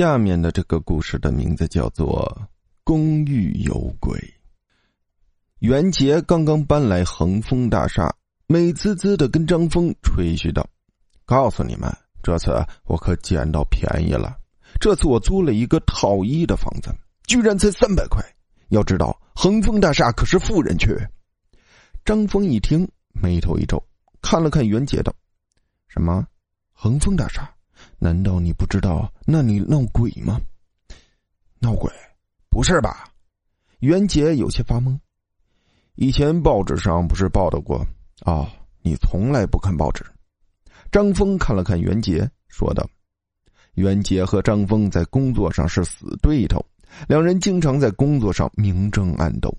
下面的这个故事的名字叫做《公寓有鬼》。袁杰刚刚搬来恒丰大厦，美滋滋的跟张峰吹嘘道：“告诉你们，这次我可捡到便宜了。这次我租了一个套一的房子，居然才三百块。要知道，恒丰大厦可是富人区。”张峰一听，眉头一皱，看了看袁杰道：“什么？恒丰大厦？”难道你不知道那里闹鬼吗？闹鬼？不是吧？袁杰有些发懵。以前报纸上不是报道过？哦，你从来不看报纸。张峰看了看袁杰，说道：“袁杰和张峰在工作上是死对头，两人经常在工作上明争暗斗。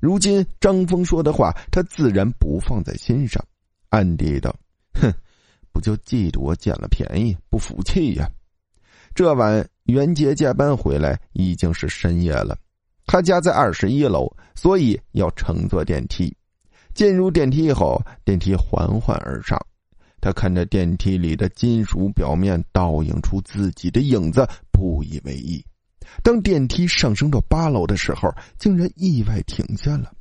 如今张峰说的话，他自然不放在心上，暗地道：‘哼。’”不就嫉妒我捡了便宜，不服气呀？这晚袁杰加班回来已经是深夜了，他家在二十一楼，所以要乘坐电梯。进入电梯后，电梯缓缓而上，他看着电梯里的金属表面倒映出自己的影子，不以为意。当电梯上升到八楼的时候，竟然意外停下了。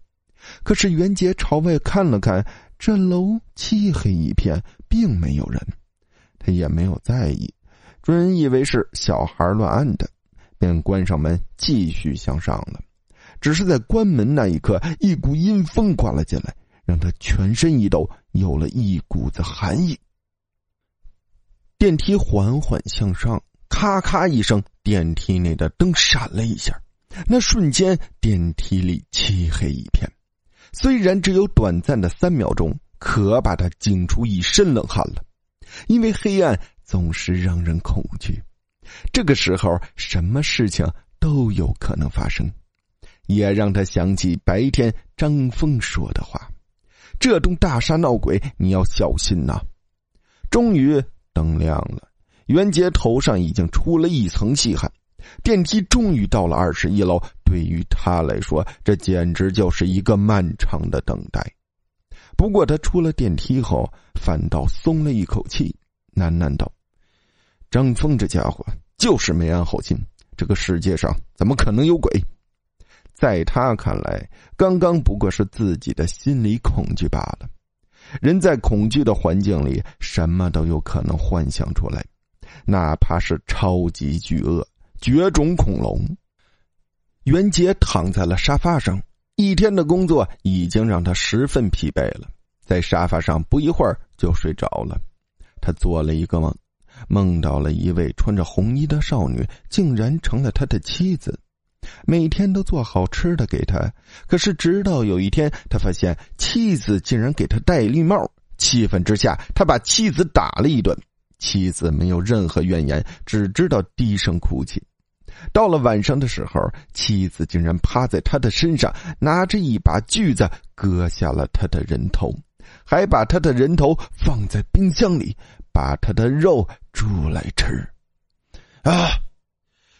可是袁杰朝外看了看。这楼漆黑一片，并没有人，他也没有在意，准以为是小孩乱按的，便关上门继续向上了。只是在关门那一刻，一股阴风刮了进来，让他全身一抖，有了一股子寒意。电梯缓缓向上，咔咔一声，电梯内的灯闪了一下，那瞬间电梯里漆黑一片。虽然只有短暂的三秒钟，可把他惊出一身冷汗了。因为黑暗总是让人恐惧，这个时候什么事情都有可能发生，也让他想起白天张峰说的话：“这栋大厦闹鬼，你要小心呐。”终于灯亮了，袁杰头上已经出了一层细汗。电梯终于到了二十一楼，对于他来说，这简直就是一个漫长的等待。不过，他出了电梯后，反倒松了一口气，喃喃道：“张峰这家伙就是没安好心，这个世界上怎么可能有鬼？在他看来，刚刚不过是自己的心理恐惧罢了。人在恐惧的环境里，什么都有可能幻想出来，哪怕是超级巨鳄。”绝种恐龙。袁杰躺在了沙发上，一天的工作已经让他十分疲惫了，在沙发上不一会儿就睡着了。他做了一个梦，梦到了一位穿着红衣的少女，竟然成了他的妻子，每天都做好吃的给他。可是直到有一天，他发现妻子竟然给他戴绿帽，气愤之下，他把妻子打了一顿。妻子没有任何怨言，只知道低声哭泣。到了晚上的时候，妻子竟然趴在他的身上，拿着一把锯子割下了他的人头，还把他的人头放在冰箱里，把他的肉煮来吃。啊！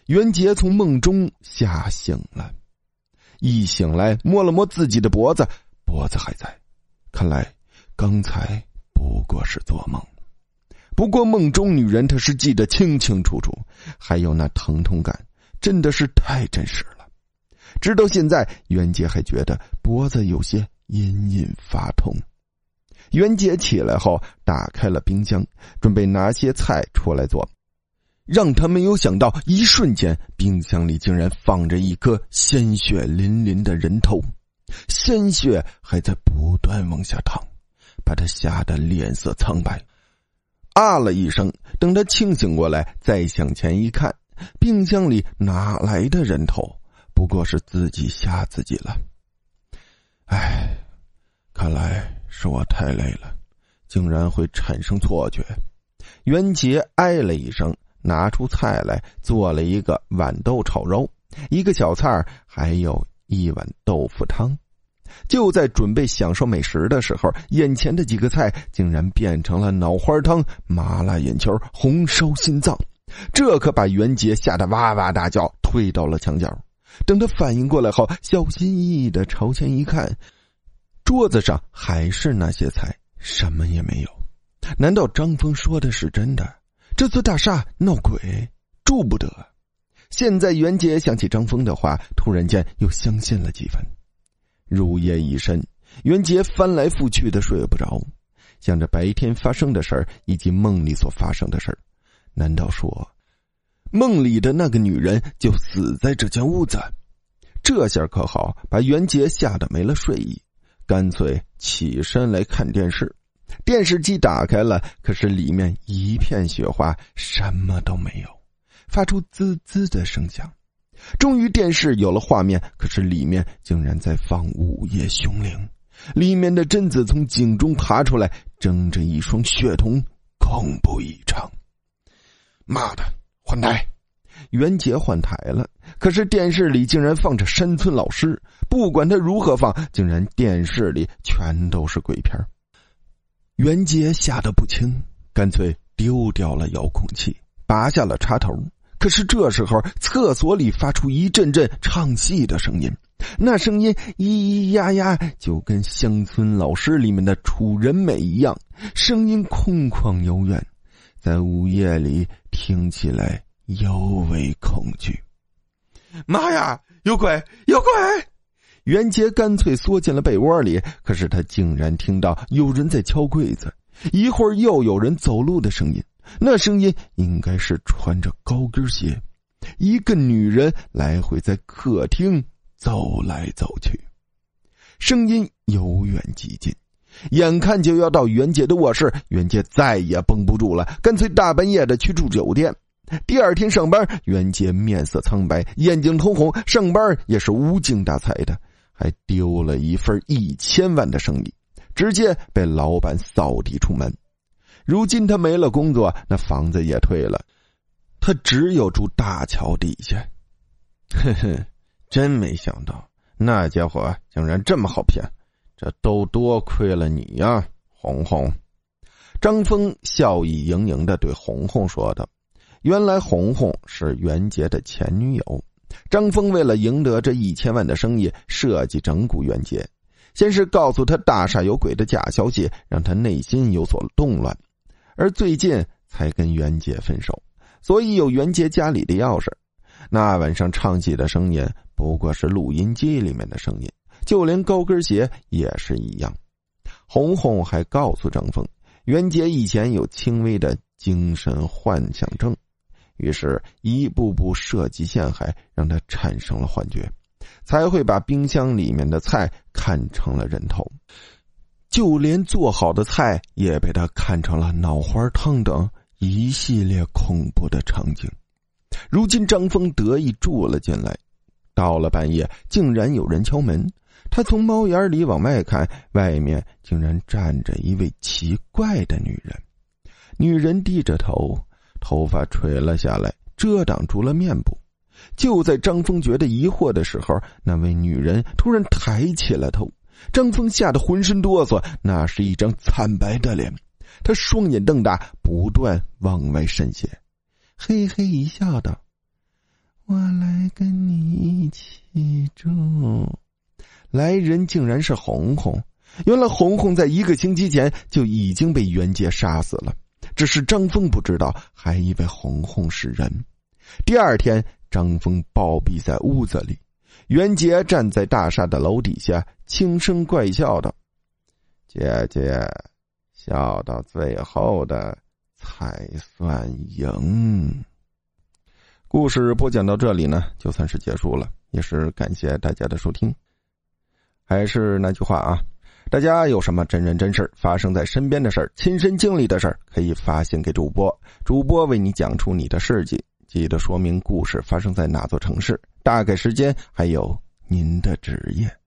袁杰从梦中吓醒了，一醒来摸了摸自己的脖子，脖子还在，看来刚才不过是做梦。不过梦中女人，她是记得清清楚楚，还有那疼痛感，真的是太真实了。直到现在，袁杰还觉得脖子有些隐隐发痛。袁杰起来后，打开了冰箱，准备拿些菜出来做。让他没有想到，一瞬间，冰箱里竟然放着一颗鲜血淋淋的人头，鲜血还在不断往下淌，把他吓得脸色苍白。啊了一声，等他清醒过来，再向前一看，冰箱里哪来的人头？不过是自己吓自己了。唉，看来是我太累了，竟然会产生错觉。袁杰哎了一声，拿出菜来，做了一个豌豆炒肉，一个小菜还有一碗豆腐汤。就在准备享受美食的时候，眼前的几个菜竟然变成了脑花汤、麻辣眼球、红烧心脏，这可把袁杰吓得哇哇大叫，退到了墙角。等他反应过来后，小心翼翼的朝前一看，桌子上还是那些菜，什么也没有。难道张峰说的是真的？这座大厦闹鬼，住不得。现在袁杰想起张峰的话，突然间又相信了几分。入夜已深，袁杰翻来覆去的睡不着，想着白天发生的事儿以及梦里所发生的事儿。难道说，梦里的那个女人就死在这间屋子？这下可好，把袁杰吓得没了睡意，干脆起身来看电视。电视机打开了，可是里面一片雪花，什么都没有。发出滋滋的声响，终于电视有了画面，可是里面竟然在放《午夜凶铃》，里面的贞子从井中爬出来，睁着一双血瞳，恐怖异常。妈的，换台！袁杰换台了，可是电视里竟然放着山村老师，不管他如何放，竟然电视里全都是鬼片。袁杰吓得不轻，干脆丢掉了遥控器，拔下了插头。可是这时候，厕所里发出一阵阵唱戏的声音，那声音咿咿呀呀，就跟《乡村老师》里面的楚人美一样，声音空旷悠远，在午夜里听起来尤为恐惧。妈呀，有鬼，有鬼！袁杰干脆缩进了被窝里，可是他竟然听到有人在敲柜子，一会儿又有人走路的声音。那声音应该是穿着高跟鞋，一个女人来回在客厅走来走去，声音由远及近，眼看就要到袁杰的卧室，袁杰再也绷不住了，干脆大半夜的去住酒店。第二天上班，袁杰面色苍白，眼睛通红，上班也是无精打采的，还丢了一份一千万的生意，直接被老板扫地出门。如今他没了工作，那房子也退了，他只有住大桥底下。呵呵，真没想到那家伙竟然这么好骗，这都多亏了你呀，红红。张峰笑意盈盈的对红红说道：“原来红红是袁杰的前女友。张峰为了赢得这一千万的生意，设计整蛊袁杰，先是告诉他大厦有鬼的假消息，让他内心有所动乱。”而最近才跟袁杰分手，所以有袁杰家里的钥匙。那晚上唱戏的声音不过是录音机里面的声音，就连高跟鞋也是一样。红红还告诉张峰，袁杰以前有轻微的精神幻想症，于是一步步设计陷害，让他产生了幻觉，才会把冰箱里面的菜看成了人头。就连做好的菜也被他看成了脑花汤等一系列恐怖的场景。如今张峰得意住了进来，到了半夜，竟然有人敲门。他从猫眼里往外看，外面竟然站着一位奇怪的女人。女人低着头，头发垂了下来，遮挡住了面部。就在张峰觉得疑惑的时候，那位女人突然抬起了头。张峰吓得浑身哆嗦，那是一张惨白的脸，他双眼瞪大，不断往外渗血，嘿嘿一笑道：“我来跟你一起住。”来人竟然是红红，原来红红在一个星期前就已经被袁杰杀死了，只是张峰不知道，还以为红红是人。第二天，张峰暴毙在屋子里。袁杰站在大厦的楼底下，轻声怪笑道：“姐姐，笑到最后的才算赢。”故事播讲到这里呢，就算是结束了，也是感谢大家的收听。还是那句话啊，大家有什么真人真事发生在身边的事、亲身经历的事，可以发信给主播，主播为你讲出你的事迹。记得说明故事发生在哪座城市，大概时间，还有您的职业。